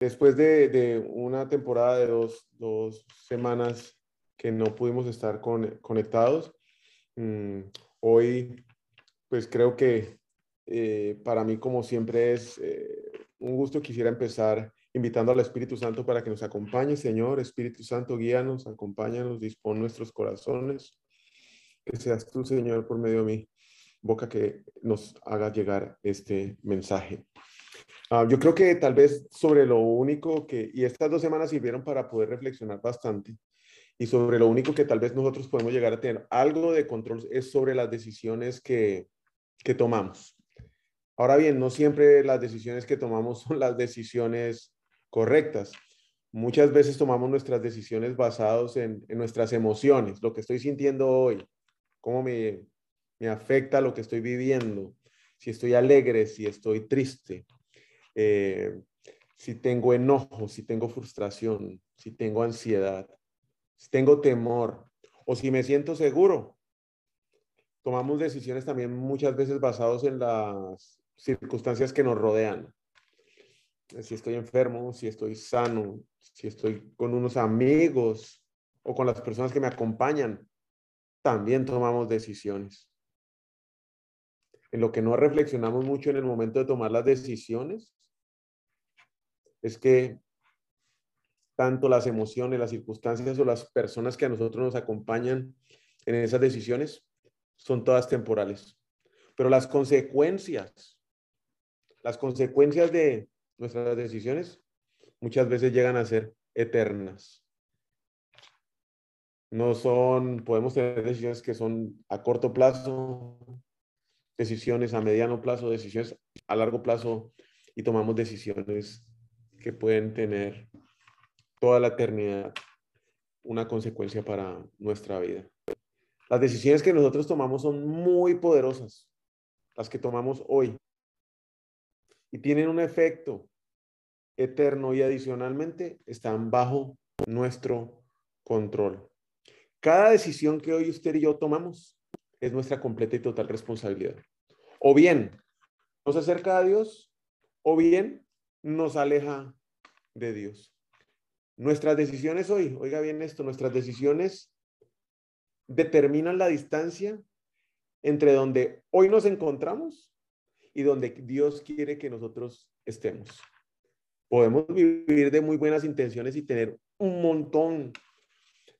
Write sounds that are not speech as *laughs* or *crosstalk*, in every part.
Después de, una temporada de dos, semanas que no pudimos estar conectados, mm, hoy pues creo que eh, para mí como siempre es eh, un gusto. Quisiera empezar invitando al Espíritu Santo para que nos acompañe. Señor, Espíritu Santo, guíanos, acompáñanos, dispón nuestros corazones. Que seas tú, Señor, por medio de mi boca que nos haga llegar este mensaje. Ah, yo creo que tal vez sobre lo único que, y estas dos semanas sirvieron para poder reflexionar bastante, y sobre lo único que tal vez nosotros podemos llegar a tener algo de control es sobre las decisiones que, que tomamos. Ahora bien, no siempre las decisiones que tomamos son las decisiones correctas. Muchas veces tomamos nuestras decisiones basadas en, en, nuestras emociones, lo que estoy sintiendo hoy, cómo me, me afecta lo que estoy viviendo, si estoy alegre, si estoy triste, eh, si tengo enojo, si tengo frustración, si tengo ansiedad, si tengo temor o si me siento seguro. Tomamos decisiones también muchas veces basados en las circunstancias que nos rodean. Si estoy enfermo, si estoy sano, si estoy con unos amigos o con las personas que me acompañan, también tomamos decisiones. En lo que no reflexionamos mucho en el momento de tomar las decisiones es que tanto las emociones, las circunstancias o las personas que a nosotros nos acompañan en esas decisiones son todas temporales. Pero las consecuencias, las consecuencias de nuestras decisiones muchas veces llegan a ser eternas. No son, podemos tener decisiones que son a corto plazo, decisiones a mediano plazo, decisiones a largo plazo y tomamos decisiones que pueden tener toda la eternidad una consecuencia para nuestra vida. Las decisiones que nosotros tomamos son muy poderosas, las que tomamos hoy, y tienen un efecto eterno y adicionalmente están bajo nuestro control. Cada decisión que hoy usted y yo tomamos es nuestra completa y total responsabilidad. O bien nos acerca a Dios, o bien nos aleja de Dios. Nuestras decisiones hoy, oiga bien esto, nuestras decisiones determinan la distancia entre donde hoy nos encontramos y donde Dios quiere que nosotros estemos. Podemos vivir de muy buenas intenciones y tener un montón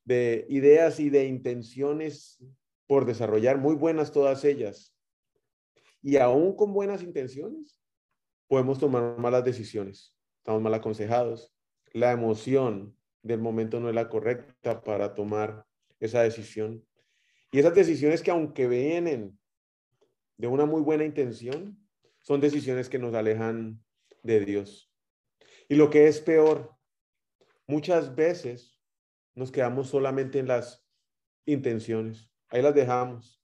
de ideas y de intenciones por desarrollar, muy buenas todas ellas. Y aún con buenas intenciones, podemos tomar malas decisiones, estamos mal aconsejados, la emoción del momento no es la correcta para tomar esa decisión. Y esas decisiones que aunque vienen de una muy buena intención, son decisiones que nos alejan de Dios. Y lo que es peor, muchas veces nos quedamos solamente en las intenciones. Ahí las dejamos.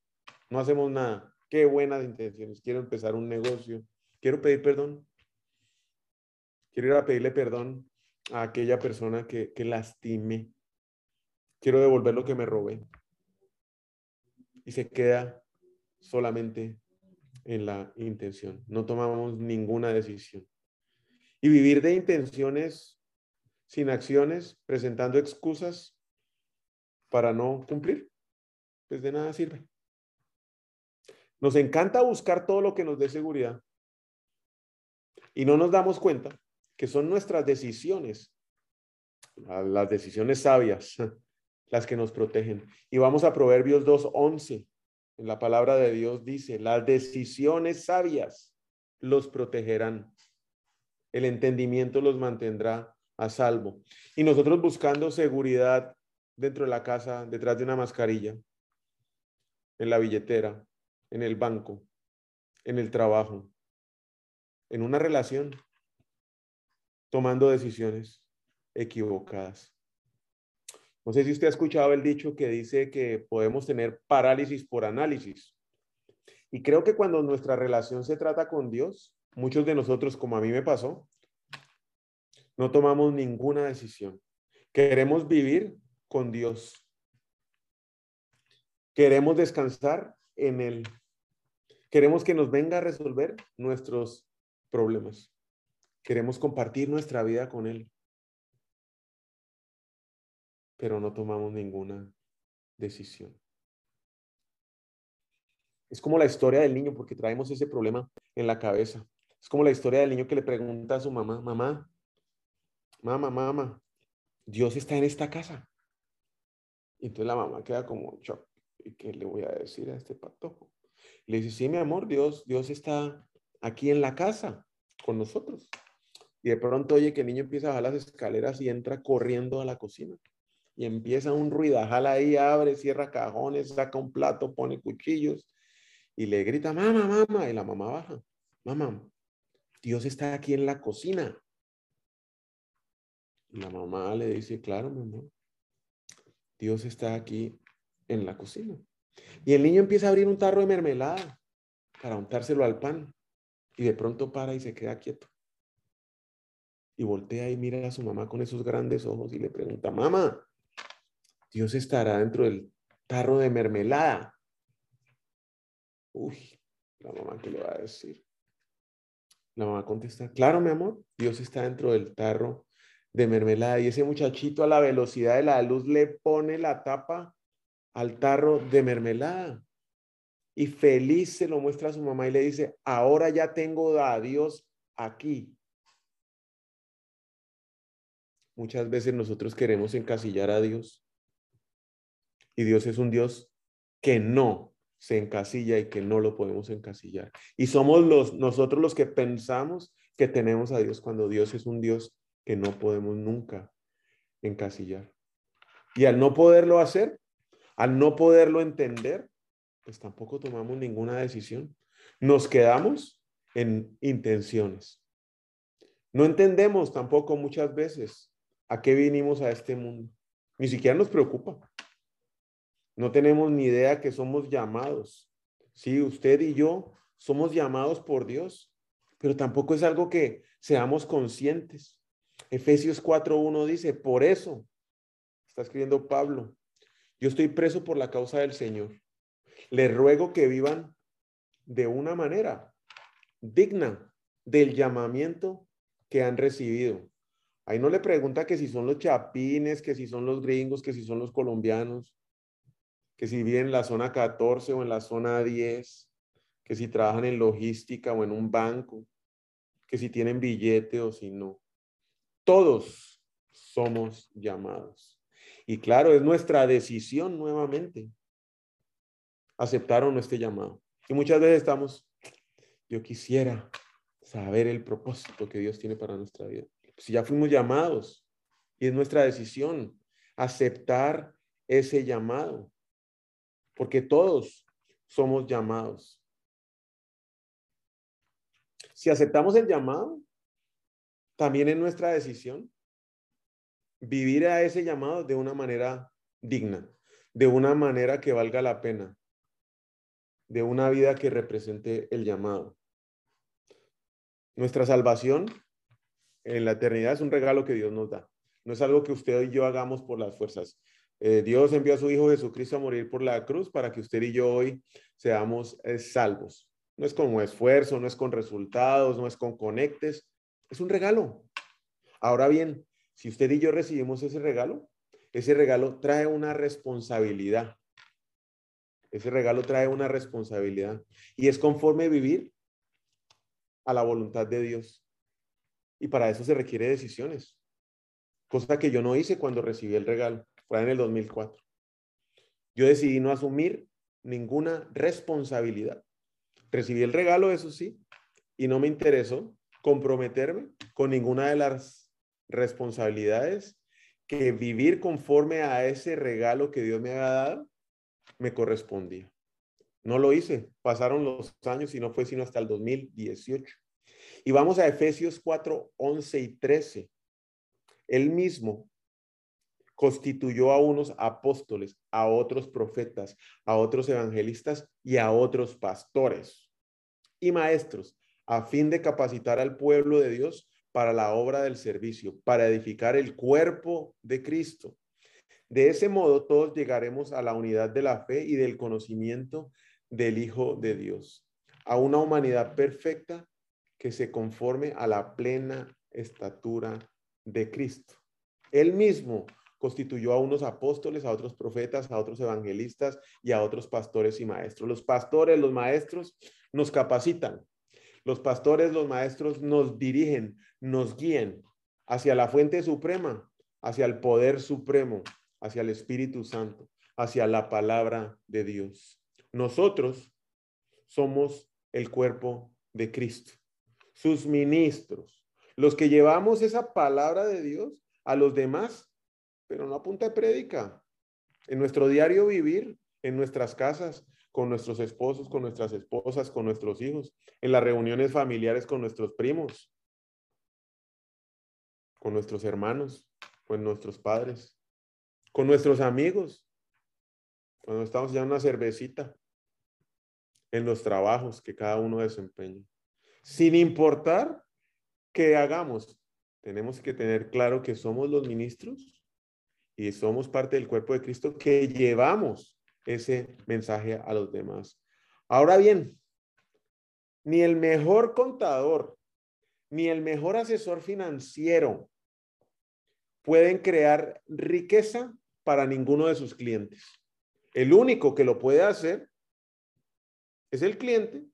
No hacemos nada. Qué buenas intenciones. Quiero empezar un negocio quiero pedir perdón. Quiero ir a pedirle perdón a aquella persona que, que lastime. Quiero devolver lo que me robé. Y se queda solamente en la intención. No tomamos ninguna decisión. Y vivir de intenciones sin acciones, presentando excusas para no cumplir, pues de nada sirve. Nos encanta buscar todo lo que nos dé seguridad, y no nos damos cuenta que son nuestras decisiones, las decisiones sabias, *laughs* las que nos protegen. Y vamos a Proverbios 2.11. En la palabra de Dios dice, las decisiones sabias los protegerán. El entendimiento los mantendrá a salvo. Y nosotros buscando seguridad dentro de la casa, detrás de una mascarilla, en la billetera, en el banco, en el trabajo, en una relación tomando decisiones equivocadas. No sé si usted ha escuchado el dicho que dice que podemos tener parálisis por análisis. Y creo que cuando nuestra relación se trata con Dios, muchos de nosotros, como a mí me pasó, no tomamos ninguna decisión. Queremos vivir con Dios. Queremos descansar en Él. Queremos que nos venga a resolver nuestros problemas. Queremos compartir nuestra vida con Él. Pero no tomamos ninguna decisión. Es como la historia del niño, porque traemos ese problema en la cabeza. Es como la historia del niño que le pregunta a su mamá, mamá, mamá, mamá, Dios está en esta casa. Y entonces la mamá queda como. ¿Y qué le voy a decir a este patojo? Le dice, sí, mi amor, Dios, Dios está aquí en la casa con nosotros. Y de pronto oye que el niño empieza a bajar las escaleras y entra corriendo a la cocina. Y empieza un ruidajal ahí, abre, cierra cajones, saca un plato, pone cuchillos y le grita, mamá, mamá. Y la mamá baja, mamá, Dios está aquí en la cocina. La mamá le dice, claro, mi amor, Dios está aquí en la cocina. Y el niño empieza a abrir un tarro de mermelada para untárselo al pan. Y de pronto para y se queda quieto. Y voltea y mira a su mamá con esos grandes ojos y le pregunta, mamá, Dios estará dentro del tarro de mermelada. Uy, la mamá, ¿qué le va a decir? La mamá contesta, claro, mi amor, Dios está dentro del tarro de mermelada. Y ese muchachito a la velocidad de la luz le pone la tapa al tarro de mermelada. Y feliz se lo muestra a su mamá y le dice, ahora ya tengo a Dios aquí. Muchas veces nosotros queremos encasillar a Dios. Y Dios es un Dios que no se encasilla y que no lo podemos encasillar. Y somos los, nosotros los que pensamos que tenemos a Dios cuando Dios es un Dios que no podemos nunca encasillar. Y al no poderlo hacer, al no poderlo entender, pues tampoco tomamos ninguna decisión. Nos quedamos en intenciones. No entendemos tampoco muchas veces a qué vinimos a este mundo. Ni siquiera nos preocupa. No tenemos ni idea que somos llamados. Sí, usted y yo somos llamados por Dios, pero tampoco es algo que seamos conscientes. Efesios 4.1 dice, por eso, está escribiendo Pablo, yo estoy preso por la causa del Señor. Les ruego que vivan de una manera digna del llamamiento que han recibido. Ahí no le pregunta que si son los chapines, que si son los gringos, que si son los colombianos, que si viven en la zona 14 o en la zona 10, que si trabajan en logística o en un banco, que si tienen billete o si no. Todos somos llamados. Y claro, es nuestra decisión nuevamente aceptar o no este llamado. Y muchas veces estamos, yo quisiera saber el propósito que Dios tiene para nuestra vida. Si ya fuimos llamados y es nuestra decisión aceptar ese llamado, porque todos somos llamados. Si aceptamos el llamado, también es nuestra decisión vivir a ese llamado de una manera digna, de una manera que valga la pena, de una vida que represente el llamado. Nuestra salvación en la eternidad es un regalo que Dios nos da. No es algo que usted y yo hagamos por las fuerzas. Eh, Dios envió a su Hijo Jesucristo a morir por la cruz para que usted y yo hoy seamos eh, salvos. No es con esfuerzo, no es con resultados, no es con conectes, es un regalo. Ahora bien, si usted y yo recibimos ese regalo, ese regalo trae una responsabilidad. Ese regalo trae una responsabilidad y es conforme vivir a la voluntad de Dios. Y para eso se requiere decisiones, cosa que yo no hice cuando recibí el regalo, fue en el 2004. Yo decidí no asumir ninguna responsabilidad. Recibí el regalo, eso sí, y no me interesó comprometerme con ninguna de las responsabilidades que vivir conforme a ese regalo que Dios me había dado me correspondía. No lo hice, pasaron los años y no fue sino hasta el 2018 Y vamos a Efesios 4, 11 y 13. Él mismo constituyó a unos apóstoles, a otros profetas, a otros evangelistas y a otros pastores y maestros, a fin de capacitar al pueblo de Dios para la obra del servicio, para edificar el cuerpo de Cristo. De ese modo todos llegaremos a la unidad de la fe y del conocimiento del Hijo de Dios, a una humanidad perfecta que se conforme a la plena estatura de Cristo. Él mismo constituyó a unos apóstoles, a otros profetas, a otros evangelistas y a otros pastores y maestros. Los pastores, los maestros nos capacitan. Los pastores, los maestros nos dirigen, nos guían hacia la fuente suprema, hacia el poder supremo, hacia el Espíritu Santo, hacia la palabra de Dios. Nosotros somos el cuerpo de Cristo, sus ministros, los que llevamos esa palabra de Dios a los demás pero no apunta de prédica. En nuestro diario vivir, en nuestras casas, con nuestros esposos, con nuestras esposas, con nuestros hijos, en las reuniones familiares con nuestros primos, con nuestros hermanos, con nuestros padres, con nuestros amigos, cuando estamos ya en una cervecita, en los trabajos que cada uno desempeña. Sin importar qué hagamos, tenemos que tener claro que somos los ministros y somos parte del cuerpo de Cristo que llevamos ese mensaje a los demás. Ahora bien, ni el mejor contador, ni el mejor asesor financiero pueden crear riqueza para ninguno de sus clientes. El único que lo puede hacer es el cliente,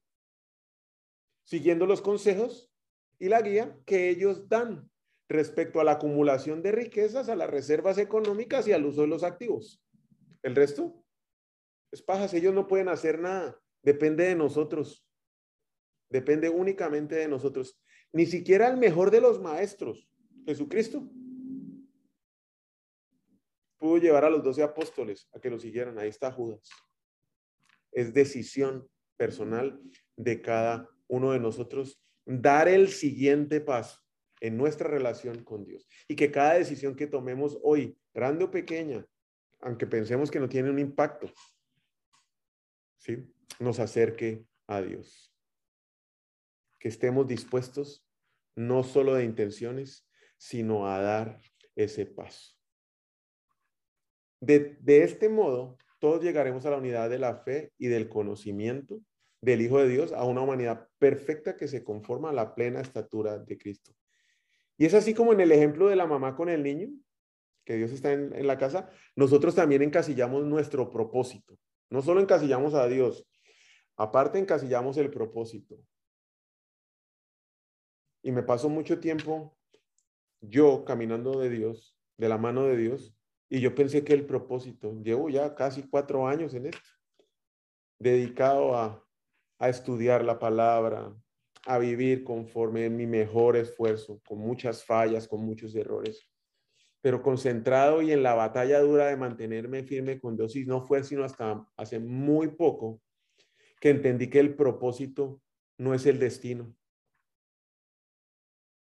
siguiendo los consejos y la guía que ellos dan respecto a la acumulación de riquezas, a las reservas económicas y al uso de los activos. El resto es pajas, ellos no pueden hacer nada, depende de nosotros, depende únicamente de nosotros. Ni siquiera el mejor de los maestros, Jesucristo, pudo llevar a los doce apóstoles a que lo siguieran. Ahí está Judas. Es decisión personal de cada uno de nosotros dar el siguiente paso en nuestra relación con Dios. Y que cada decisión que tomemos hoy, grande o pequeña, aunque pensemos que no tiene un impacto, ¿sí? nos acerque a Dios. Que estemos dispuestos no solo de intenciones, sino a dar ese paso. De, este modo, todos llegaremos a la unidad de la fe y del conocimiento del Hijo de Dios, a una humanidad perfecta que se conforma a la plena estatura de Cristo. Y es así como en el ejemplo de la mamá con el niño, que Dios está en, la casa, nosotros también encasillamos nuestro propósito. No solo encasillamos a Dios, aparte encasillamos el propósito. Y me paso mucho tiempo yo caminando de Dios, de la mano de Dios, y yo pensé que el propósito, llevo ya casi cuatro años en esto, dedicado a, a estudiar la palabra, a vivir conforme en mi mejor esfuerzo, con muchas fallas, con muchos errores, pero concentrado y en la batalla dura de mantenerme firme con Dios. Y no fue sino hasta hace muy poco que entendí que el propósito no es el destino.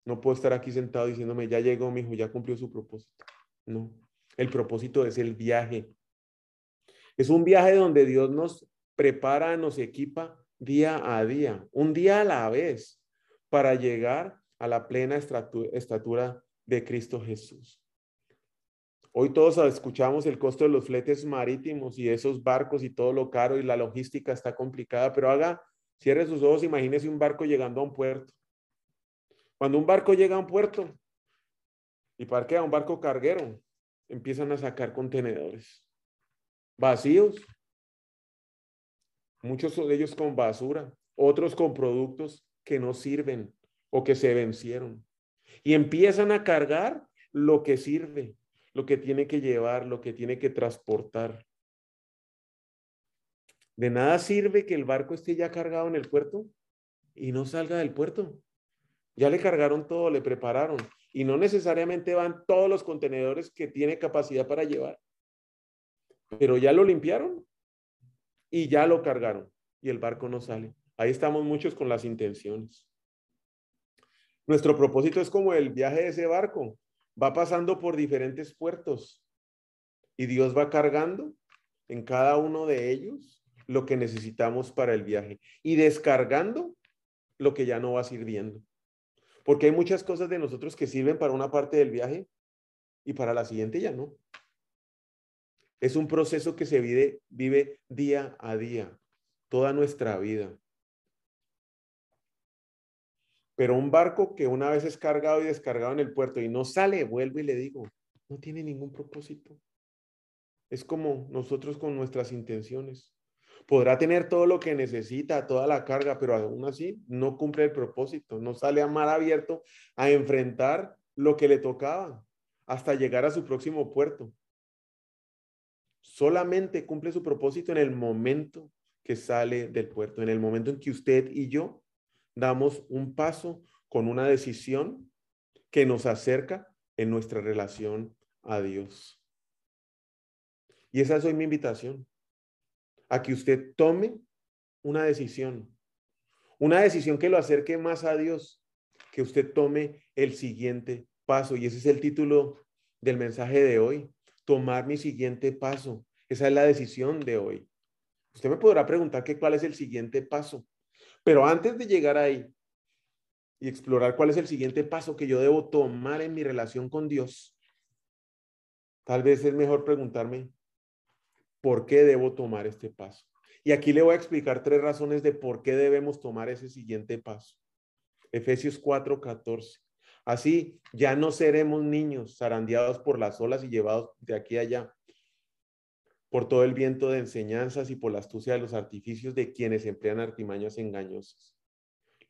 No puedo estar aquí sentado diciéndome, ya llegó mi hijo, ya cumplió su propósito. No, el propósito es el viaje. Es un viaje donde Dios nos prepara, nos equipa día a día, un día a la vez, para llegar a la plena estatura de Cristo Jesús. Hoy todos escuchamos el costo de los fletes marítimos y esos barcos y todo lo caro y la logística está complicada, pero haga, cierre sus ojos, imagínese un barco llegando a un puerto. Cuando un barco llega a un puerto y parquea un barco carguero, empiezan a sacar contenedores vacíos muchos de ellos con basura, otros con productos que no sirven o que se vencieron. Y empiezan a cargar lo que sirve, lo que tiene que llevar, lo que tiene que transportar. De nada sirve que el barco esté ya cargado en el puerto y no salga del puerto. Ya le cargaron todo, le prepararon y no necesariamente van todos los contenedores que tiene capacidad para llevar. Pero ya lo limpiaron y ya lo cargaron y el barco no sale. Ahí estamos muchos con las intenciones. Nuestro propósito es como el viaje de ese barco. Va pasando por diferentes puertos y Dios va cargando en cada uno de ellos lo que necesitamos para el viaje y descargando lo que ya no va sirviendo. Porque hay muchas cosas de nosotros que sirven para una parte del viaje y para la siguiente ya no. Es un proceso que se vive, día a día, toda nuestra vida. Pero un barco que una vez es cargado y descargado en el puerto y no sale, vuelvo y le digo, no tiene ningún propósito. Es como nosotros con nuestras intenciones. Podrá tener todo lo que necesita, toda la carga, pero aún así no cumple el propósito, no sale a mar abierto a enfrentar lo que le tocaba hasta llegar a su próximo puerto. Solamente cumple su propósito en el momento que sale del puerto, en el momento en que usted y yo damos un paso con una decisión que nos acerca en nuestra relación a Dios. Y esa es hoy mi invitación, a que usted tome una decisión, una decisión que lo acerque más a Dios, que usted tome el siguiente paso. Y ese es el título del mensaje de hoy, tomar mi siguiente paso. Esa es la decisión de hoy. Usted me podrá preguntar que cuál es el siguiente paso, pero antes de llegar ahí y explorar cuál es el siguiente paso que yo debo tomar en mi relación con Dios, tal vez es mejor preguntarme, ¿por qué debo tomar este paso? Y aquí le voy a explicar tres razones de por qué debemos tomar ese siguiente paso. Efesios 4:14. Así ya no seremos niños zarandeados por las olas y llevados de aquí a allá por todo el viento de enseñanzas y por la astucia de los artificios de quienes emplean artimañas engañosas.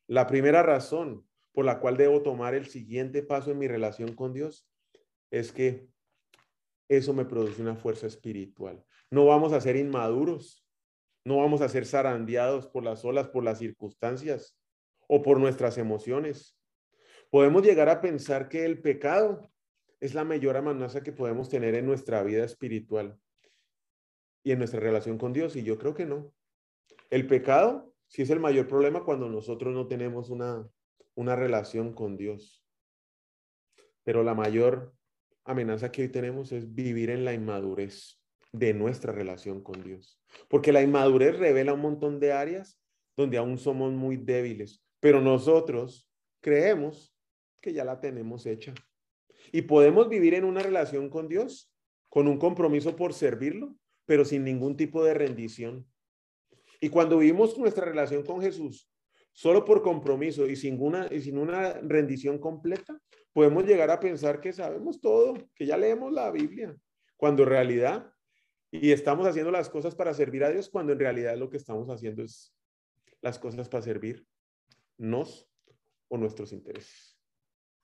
La primera razón por la cual debo tomar el siguiente paso en mi relación con Dios es que eso me produce una fuerza espiritual. No vamos a ser inmaduros, no vamos a ser zarandeados por las olas, por las circunstancias o por nuestras emociones. Podemos llegar a pensar que el pecado es la mayor amenaza que podemos tener en nuestra vida espiritual y en nuestra relación con Dios, y yo creo que no. El pecado sí es el mayor problema cuando nosotros no tenemos una, una relación con Dios. Pero la mayor amenaza que hoy tenemos es vivir en la inmadurez de nuestra relación con Dios. Porque la inmadurez revela un montón de áreas donde aún somos muy débiles, pero nosotros creemos que ya la tenemos hecha. Y podemos vivir en una relación con Dios, con un compromiso por servirlo, pero sin ningún tipo de rendición. Y cuando vivimos nuestra relación con Jesús, solo por compromiso y sin una, y sin una rendición completa, podemos llegar a pensar que sabemos todo, que ya leemos la Biblia, cuando en realidad, y estamos haciendo las cosas para servir a Dios, cuando en realidad lo que estamos haciendo es las cosas para servir nos o nuestros intereses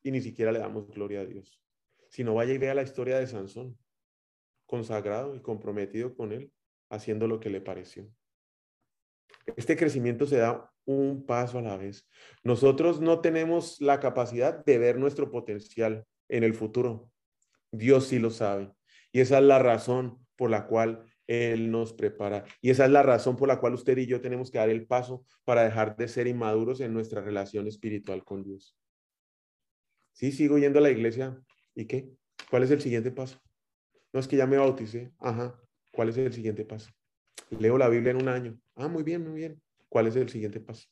y ni siquiera le damos gloria a Dios. Si no, vaya y vea la historia de Sansón, consagrado y comprometido con él, haciendo lo que le pareció. Este crecimiento se da un paso a la vez. Nosotros no tenemos la capacidad de ver nuestro potencial en el futuro. Dios sí lo sabe. Y esa es la razón por la cual Él nos prepara. Y esa es la razón por la cual usted y yo tenemos que dar el paso para dejar de ser inmaduros en nuestra relación espiritual con Dios. Sí, sigo yendo a la iglesia. ¿Y qué? ¿Cuál es el siguiente paso? No es que ya me bauticé. Ajá. ¿Cuál es el siguiente paso? Leo la Biblia en un año. Ah, muy bien, muy bien. ¿Cuál es el siguiente paso?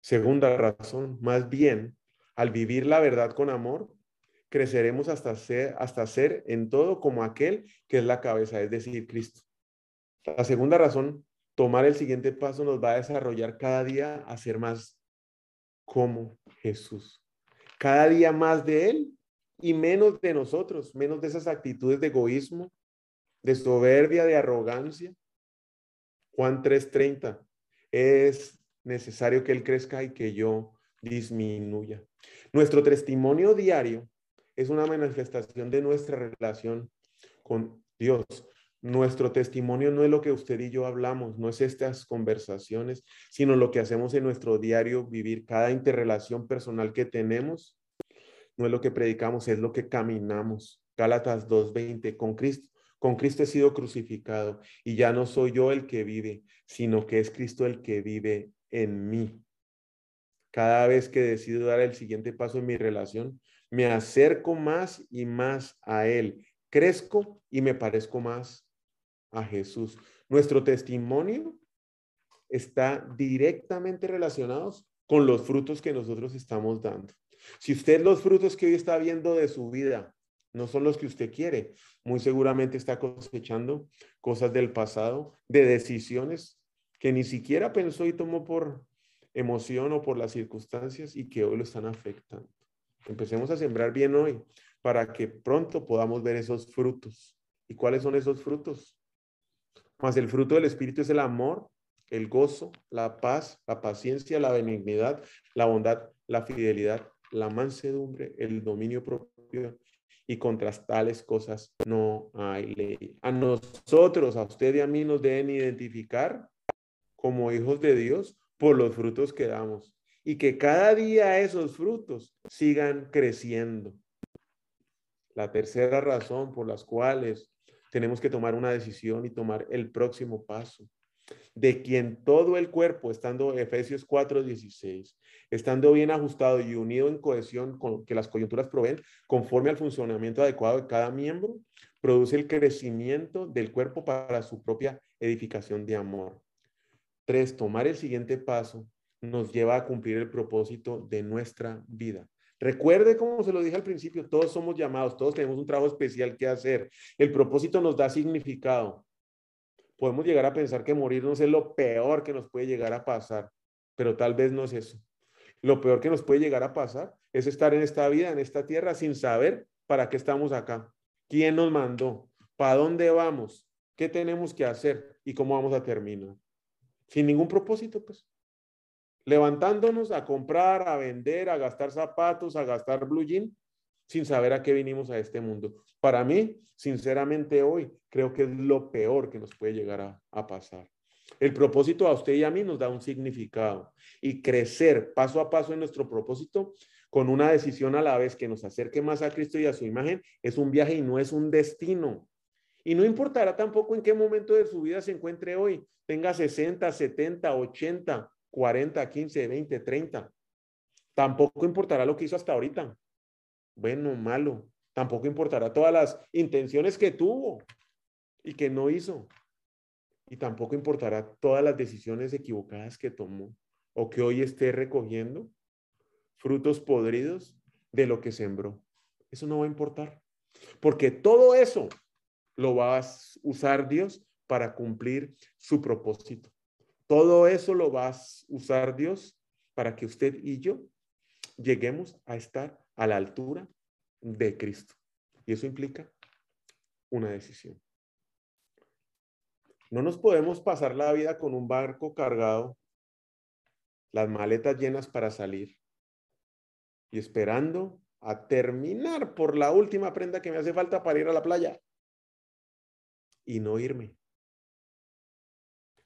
Segunda razón, más bien, al vivir la verdad con amor, creceremos hasta ser, hasta ser en todo como aquel que es la cabeza, es decir, Cristo. La segunda razón, tomar el siguiente paso nos va a desarrollar cada día a ser más como Jesús. Cada día más de Él y menos de nosotros, menos de esas actitudes de egoísmo, de soberbia, de arrogancia. Juan 3:30, es necesario que Él crezca y que yo disminuya. Nuestro testimonio diario es una manifestación de nuestra relación con Dios. Nuestro testimonio no es lo que usted y yo hablamos, no es estas conversaciones, sino lo que hacemos en nuestro diario vivir, cada interrelación personal que tenemos. No es lo que predicamos, es lo que caminamos. Gálatas 2:20, con Cristo, con Cristo he sido crucificado y ya no soy yo el que vive, sino que es Cristo el que vive en mí. Cada vez que decido dar el siguiente paso en mi relación, me acerco más y más a Él. Crezco y me parezco más a Jesús. Nuestro testimonio está directamente relacionado con los frutos que nosotros estamos dando. Si usted los frutos que hoy está viendo de su vida no son los que usted quiere, muy seguramente está cosechando cosas del pasado, de decisiones que ni siquiera pensó y tomó por emoción o por las circunstancias y que hoy lo están afectando. Empecemos a sembrar bien hoy para que pronto podamos ver esos frutos. ¿Y cuáles son esos frutos? Más el fruto del Espíritu es el amor, el gozo, la paz, la paciencia, la benignidad, la bondad, la fidelidad, la mansedumbre, el dominio propio. Y contra tales cosas no hay ley. A nosotros, a usted y a mí nos deben identificar como hijos de Dios por los frutos que damos. Y que cada día esos frutos sigan creciendo. La tercera razón por las cuales tenemos que tomar una decisión y tomar el próximo paso de quien todo el cuerpo, estando Efesios 4:16, estando bien ajustado y unido en cohesión con que las coyunturas proveen, conforme al funcionamiento adecuado de cada miembro, produce el crecimiento del cuerpo para su propia edificación de amor. Tres, tomar el siguiente paso nos lleva a cumplir el propósito de nuestra vida. Recuerde, como se lo dije al principio, todos somos llamados, todos tenemos un trabajo especial que hacer. El propósito nos da significado podemos llegar a pensar que morirnos es lo peor que nos puede llegar a pasar, pero tal vez no es eso. Lo peor que nos puede llegar a pasar es estar en esta vida, en esta tierra, sin saber para qué estamos acá, quién nos mandó, para dónde vamos, qué tenemos que hacer y cómo vamos a terminar. Sin ningún propósito, pues. Levantándonos a comprar, a vender, a gastar zapatos, a gastar blue jean, sin saber a qué vinimos a este mundo. Para mí, sinceramente hoy, creo que es lo peor que nos puede llegar a, pasar. El propósito a usted y a mí nos da un significado y crecer paso a paso en nuestro propósito con una decisión a la vez que nos acerque más a Cristo y a su imagen es un viaje y no es un destino. Y no importará tampoco en qué momento de su vida se encuentre hoy, tenga 60, 70, 80, 40, 15, 20, 30. Tampoco importará lo que hizo hasta ahorita bueno, malo. Tampoco importará todas las intenciones que tuvo y que no hizo. Y tampoco importará todas las decisiones equivocadas que tomó o que hoy esté recogiendo frutos podridos de lo que sembró. Eso no va a importar. Porque todo eso lo va a usar Dios para cumplir su propósito. Todo eso lo va a usar Dios para que usted y yo lleguemos a estar a la altura de Cristo. Y eso implica una decisión. No nos podemos pasar la vida con un barco cargado, las maletas llenas para salir y esperando a terminar por la última prenda que me hace falta para ir a la playa y no irme.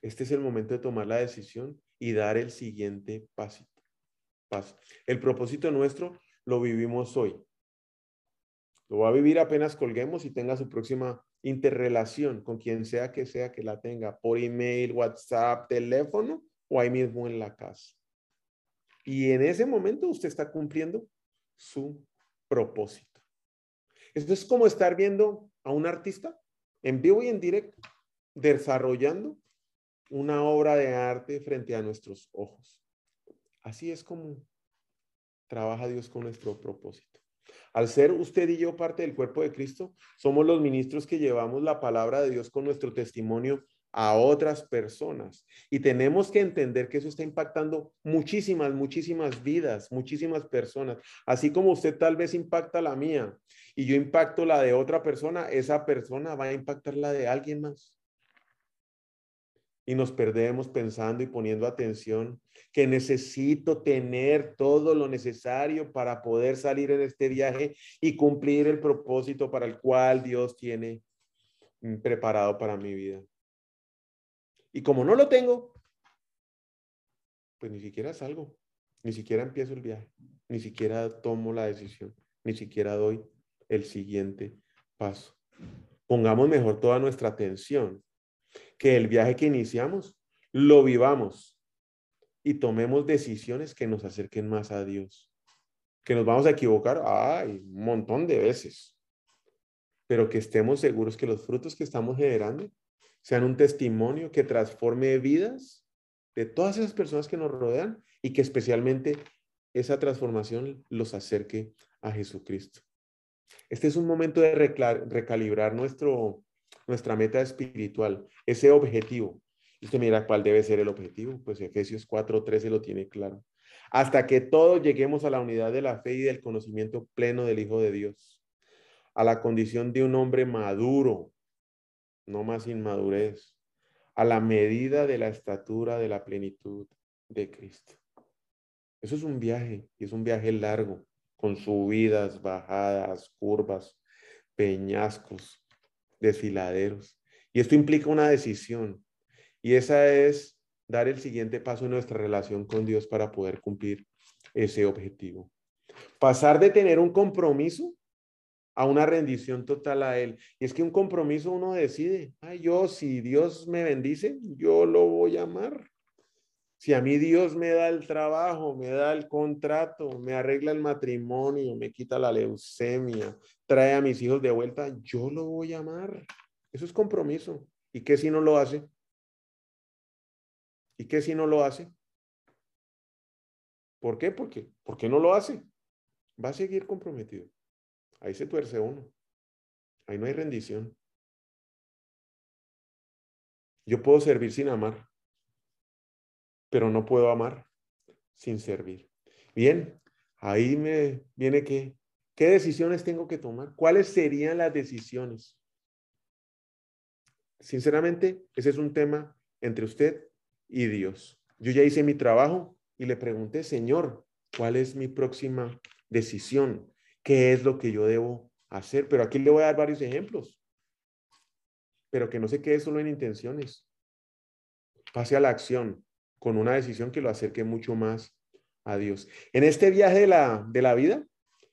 Este es el momento de tomar la decisión y dar el siguiente paso. El propósito nuestro lo vivimos hoy. Lo va a vivir apenas colguemos y tenga su próxima interrelación con quien sea que sea que la tenga, por email, WhatsApp, teléfono o ahí mismo en la casa. Y en ese momento usted está cumpliendo su propósito. Esto es como estar viendo a un artista en vivo y en directo desarrollando una obra de arte frente a nuestros ojos. Así es como trabaja Dios con nuestro propósito. Al ser usted y yo parte del cuerpo de Cristo, somos los ministros que llevamos la palabra de Dios con nuestro testimonio a otras personas. Y tenemos que entender que eso está impactando muchísimas, muchísimas vidas, muchísimas personas. Así como usted tal vez impacta la mía y yo impacto la de otra persona, esa persona va a impactar la de alguien más y nos perdemos pensando y poniendo atención que necesito tener todo lo necesario para poder salir en este viaje y cumplir el propósito para el cual Dios tiene mm, preparado para mi vida. Y como no lo tengo, pues ni siquiera salgo, ni siquiera empiezo el viaje, ni siquiera tomo la decisión, ni siquiera doy el siguiente paso. Pongamos mejor toda nuestra atención que el viaje que iniciamos lo vivamos y tomemos decisiones que nos acerquen más a Dios. Que nos vamos a equivocar, ay, un montón de veces. Pero que estemos seguros que los frutos que estamos generando sean un testimonio que transforme vidas de todas esas personas que nos rodean y que especialmente esa transformación los acerque a Jesucristo. Este es un momento de recalibrar nuestro, nuestra meta espiritual, ese objetivo. Usted mira cuál debe ser el objetivo. Pues Efesios 4:13 lo tiene claro. Hasta que todos lleguemos a la unidad de la fe y del conocimiento pleno del Hijo de Dios, a la condición de un hombre maduro, no más inmadurez, a la medida de la estatura de la plenitud de Cristo. Eso es un viaje y es un viaje largo, con subidas, bajadas, curvas, peñascos, desfiladeros. Y esto implica una decisión. Y esa es dar el siguiente paso en nuestra relación con Dios para poder cumplir ese objetivo. Pasar de tener un compromiso a una rendición total a Él. Y es que un compromiso uno decide, yo si Dios me bendice, yo lo voy a amar. Si a mí Dios me da el trabajo, me da el contrato, me arregla el matrimonio, me quita la leucemia, trae a mis hijos de vuelta, yo lo voy a amar. Eso es compromiso. ¿Y qué si no lo hace? ¿Y qué si no lo hace? ¿Por qué? Porque, ¿por qué no lo hace? Va a seguir comprometido. Ahí se tuerce uno. Ahí no hay rendición. Yo puedo servir sin amar pero no puedo amar sin servir. Bien, ahí me viene que, ¿qué decisiones tengo que tomar? ¿Cuáles serían las decisiones? Sinceramente, ese es un tema entre usted y Dios. Yo ya hice mi trabajo y le pregunté, Señor, ¿cuál es mi próxima decisión? ¿Qué es lo que yo debo hacer? Pero aquí le voy a dar varios ejemplos, pero que no se quede solo en intenciones. Pase a la acción con una decisión que lo acerque mucho más a Dios. En este viaje de la, de la vida,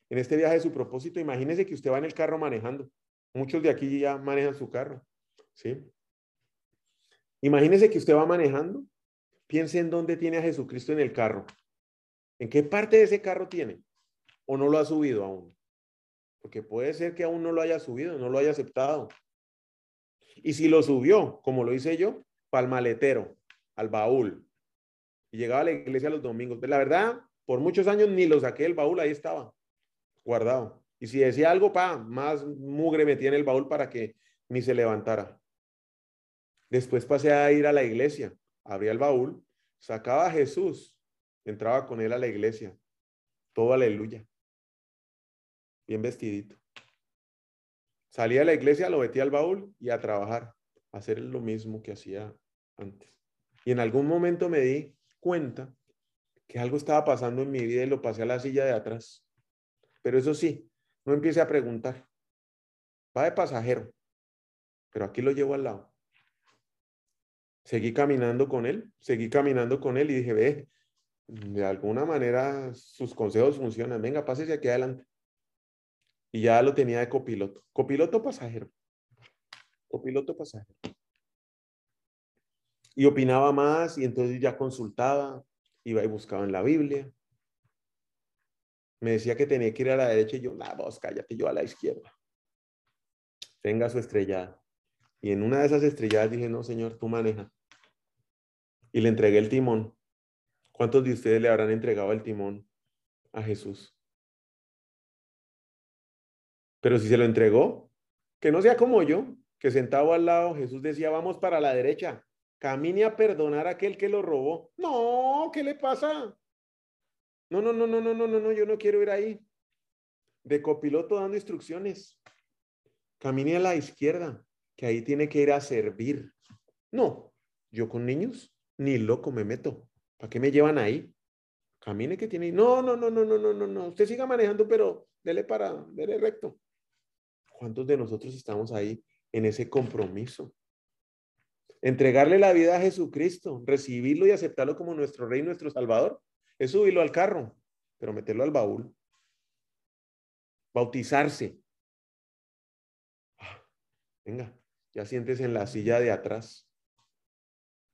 en este viaje de su propósito, imagínese que usted va en el carro manejando. Muchos de aquí ya manejan su carro, ¿sí? Imagínese que usted va manejando, piense en dónde tiene a Jesucristo en el carro. ¿En qué parte de ese carro tiene? ¿O no lo ha subido aún? Porque puede ser que aún no lo haya subido, no lo haya aceptado. Y si lo subió, como lo hice yo, para el maletero, al baúl, y llegaba a la iglesia los domingos. Pero la verdad, por muchos años ni lo saqué del baúl, ahí estaba, guardado. Y si decía algo, pa, más mugre metía en el baúl para que ni se levantara. Después pasé a ir a la iglesia, abría el baúl, sacaba a Jesús, entraba con él a la iglesia. Todo aleluya. Bien vestidito. Salía a la iglesia, lo metía al baúl y a trabajar, a hacer lo mismo que hacía antes. Y en algún momento me di cuenta que algo estaba pasando en mi vida y lo pasé a la silla de atrás. Pero eso sí, no empiece a preguntar. Va de pasajero, pero aquí lo llevo al lado. Seguí caminando con él, seguí caminando con él y dije, ve, de alguna manera sus consejos funcionan. Venga, pásese aquí adelante. Y ya lo tenía de copiloto. Copiloto pasajero. Copiloto pasajero y opinaba más y entonces ya consultaba, iba y buscaba en la Biblia. Me decía que tenía que ir a la derecha y yo, nada, vos cállate, yo a la izquierda. Tenga su estrellada. Y en una de esas estrelladas dije, no, señor, tú maneja. Y le entregué el timón. ¿Cuántos de ustedes le habrán entregado el timón a Jesús? Pero si se lo entregó, que no sea como yo, que sentado al lado, Jesús decía, vamos para la derecha camine a perdonar a aquel que lo robó. No, ¿qué le pasa? No, no, no, no, no, no, no, no, yo no quiero ir ahí. De copiloto dando instrucciones. Camine a la izquierda, que ahí tiene que ir a servir. No, yo con niños ni loco me meto. ¿Para qué me llevan ahí? Camine que tiene. No, no, no, no, no, no, no, no. Usted siga manejando, pero dele para, dele recto. ¿Cuántos de nosotros estamos ahí en ese compromiso? Entregarle la vida a Jesucristo, recibirlo y aceptarlo como nuestro Rey, nuestro Salvador, es subirlo al carro, pero meterlo al baúl. Bautizarse. Ah, venga, ya sientes en la silla de atrás.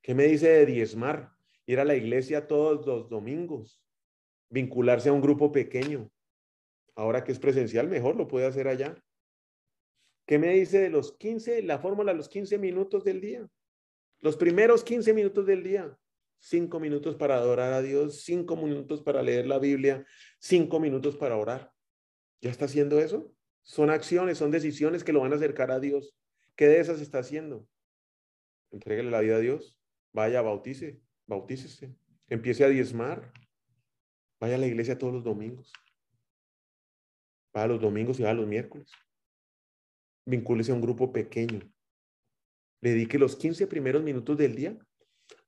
¿Qué me dice de diezmar? ir a la iglesia todos los domingos, vincularse a un grupo pequeño. Ahora que es presencial, mejor lo puede hacer allá. ¿Qué me dice de los 15, la fórmula de los 15 minutos del día? Los primeros 15 minutos del día. Cinco minutos para adorar a Dios, cinco minutos para leer la Biblia, cinco minutos para orar. ¿Ya está haciendo eso? Son acciones, son decisiones que lo van a acercar a Dios. ¿Qué de esas está haciendo? Entréguele la vida a Dios. Vaya, bautice, bautícese. Empiece a diezmar. Vaya a la iglesia todos los domingos. Vaya los domingos y vaya los miércoles. Vincúlese a un grupo pequeño. Dedique los 15 primeros minutos del día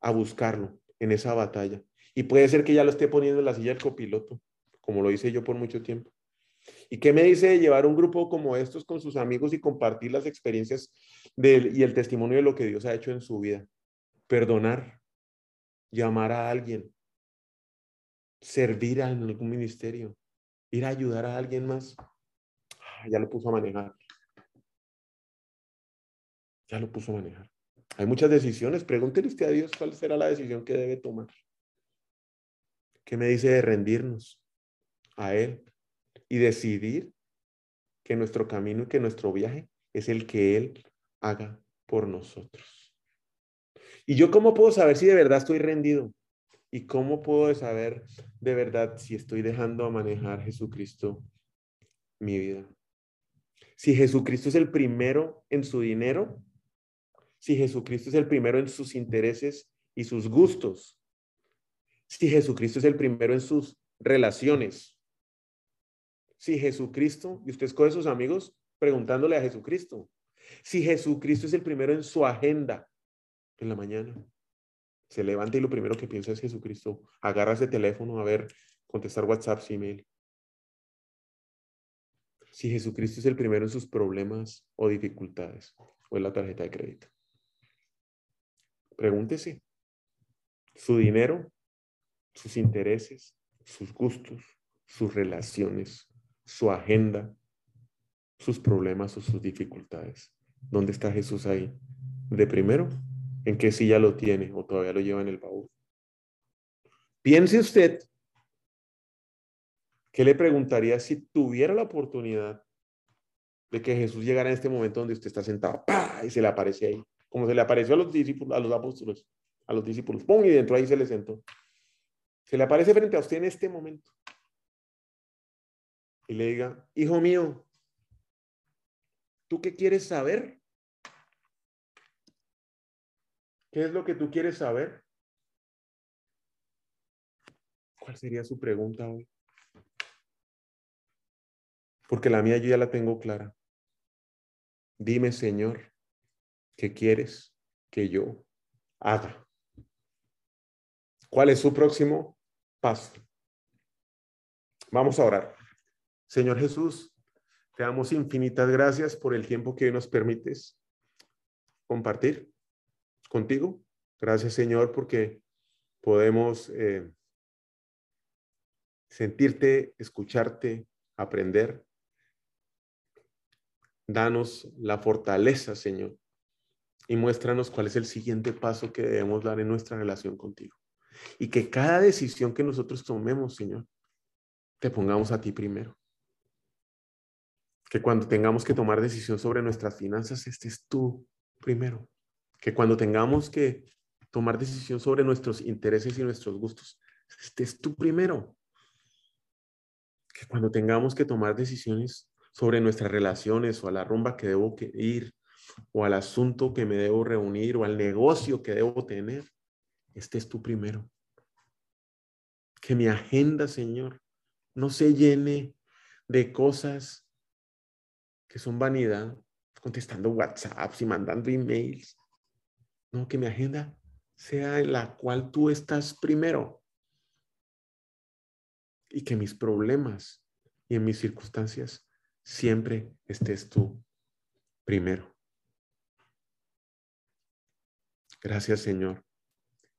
a buscarlo en esa batalla. Y puede ser que ya lo esté poniendo en la silla del copiloto, como lo hice yo por mucho tiempo. ¿Y qué me dice de llevar un grupo como estos con sus amigos y compartir las experiencias y el testimonio de lo que Dios ha hecho en su vida? Perdonar, llamar a alguien, servir en algún ministerio, ir a ayudar a alguien más. Ah, ya lo puso a manejar. Ya lo puso a manejar. Hay muchas decisiones. Pregúntele usted a Dios cuál será la decisión que debe tomar. ¿Qué me dice de rendirnos a Él y decidir que nuestro camino y que nuestro viaje es el que Él haga por nosotros? ¿Y yo cómo puedo saber si de verdad estoy rendido? ¿Y cómo puedo saber de verdad si estoy dejando a manejar Jesucristo mi vida? Si Jesucristo es el primero en su dinero, si Jesucristo es el primero en sus intereses y sus gustos, si Jesucristo es el primero en sus relaciones, si Jesucristo, y usted escoge sus amigos preguntándole a Jesucristo, si Jesucristo es el primero en su agenda en la mañana, se levanta y lo primero que piensa es Jesucristo, agarra ese teléfono a ver, contestar WhatsApp, email. Si Jesucristo es el primero en sus problemas o dificultades, o en la tarjeta de crédito. Pregúntese, su dinero, sus intereses, sus gustos, sus relaciones, su agenda, sus problemas o sus dificultades. ¿Dónde está Jesús ahí? De primero, ¿en qué silla lo tiene o todavía lo lleva en el baúl? Piense usted, ¿qué le preguntaría si tuviera la oportunidad de que Jesús llegara en este momento donde usted está sentado y se le aparece ahí? Como se le apareció a los discípulos, a los apóstoles, a los discípulos, ¡pum! y dentro ahí se le sentó. Se le aparece frente a usted en este momento y le diga, hijo mío, ¿tú qué quieres saber? ¿Qué es lo que tú quieres saber? ¿Cuál sería su pregunta hoy? Porque la mía yo ya la tengo clara. Dime, Señor, ¿Qué quieres que yo haga? ¿Cuál es su próximo paso? Vamos a orar. Señor Jesús, te damos infinitas gracias por el tiempo que nos permites compartir contigo. Gracias, Señor, porque podemos eh, sentirte, escucharte, aprender. Danos la fortaleza, Señor, y muéstranos cuál es el siguiente paso que debemos dar en nuestra relación contigo. Y que cada decisión que nosotros tomemos, Señor, te pongamos a ti primero. Que cuando tengamos que tomar decisión sobre nuestras finanzas, estés tú primero. Que cuando tengamos que tomar decisión sobre nuestros intereses y nuestros gustos, estés tú primero. Que cuando tengamos que tomar decisiones sobre nuestras relaciones o a la rumba que debo ir o al asunto que me debo reunir o al negocio que debo tener, este es tu primero. Que mi agenda, Señor, no se llene de cosas que son vanidad, contestando WhatsApps y mandando emails. No, que mi agenda sea en la cual tú estás primero. Y que mis problemas y en mis circunstancias siempre estés tú primero. Gracias, Señor.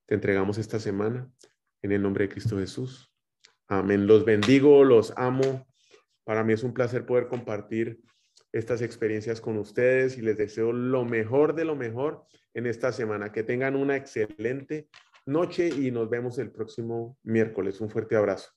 Te entregamos esta semana en el nombre de Cristo Jesús. Amén. Los bendigo, los amo. Para mí es un placer poder compartir estas experiencias con ustedes y les deseo lo mejor de lo mejor en esta semana. Que tengan una excelente noche y nos vemos el próximo miércoles. Un fuerte abrazo.